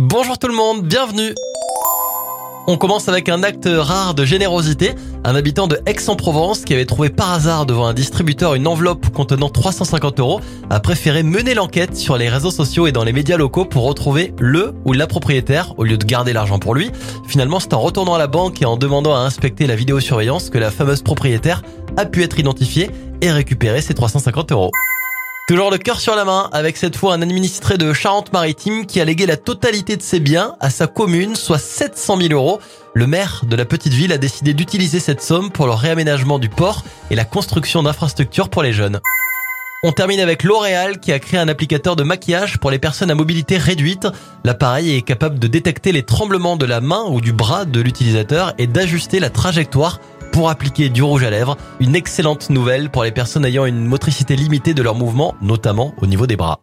Bonjour tout le monde, bienvenue on commence avec un acte rare de générosité. Un habitant de Aix-en-Provence qui avait trouvé par hasard devant un distributeur une enveloppe contenant 350 euros a préféré mener l'enquête sur les réseaux sociaux et dans les médias locaux pour retrouver le ou la propriétaire au lieu de garder l'argent pour lui. Finalement, c'est en retournant à la banque et en demandant à inspecter la vidéosurveillance que la fameuse propriétaire a pu être identifiée et récupérer ses 350 euros. Toujours le cœur sur la main, avec cette fois un administré de Charente-Maritime qui a légué la totalité de ses biens à sa commune, soit 700 000 euros. Le maire de la petite ville a décidé d'utiliser cette somme pour le réaménagement du port et la construction d'infrastructures pour les jeunes. On termine avec L'Oréal qui a créé un applicateur de maquillage pour les personnes à mobilité réduite. L'appareil est capable de détecter les tremblements de la main ou du bras de l'utilisateur et d'ajuster la trajectoire pour appliquer du rouge à lèvres. Une excellente nouvelle pour les personnes ayant une motricité limitée de leurs mouvements, notamment au niveau des bras.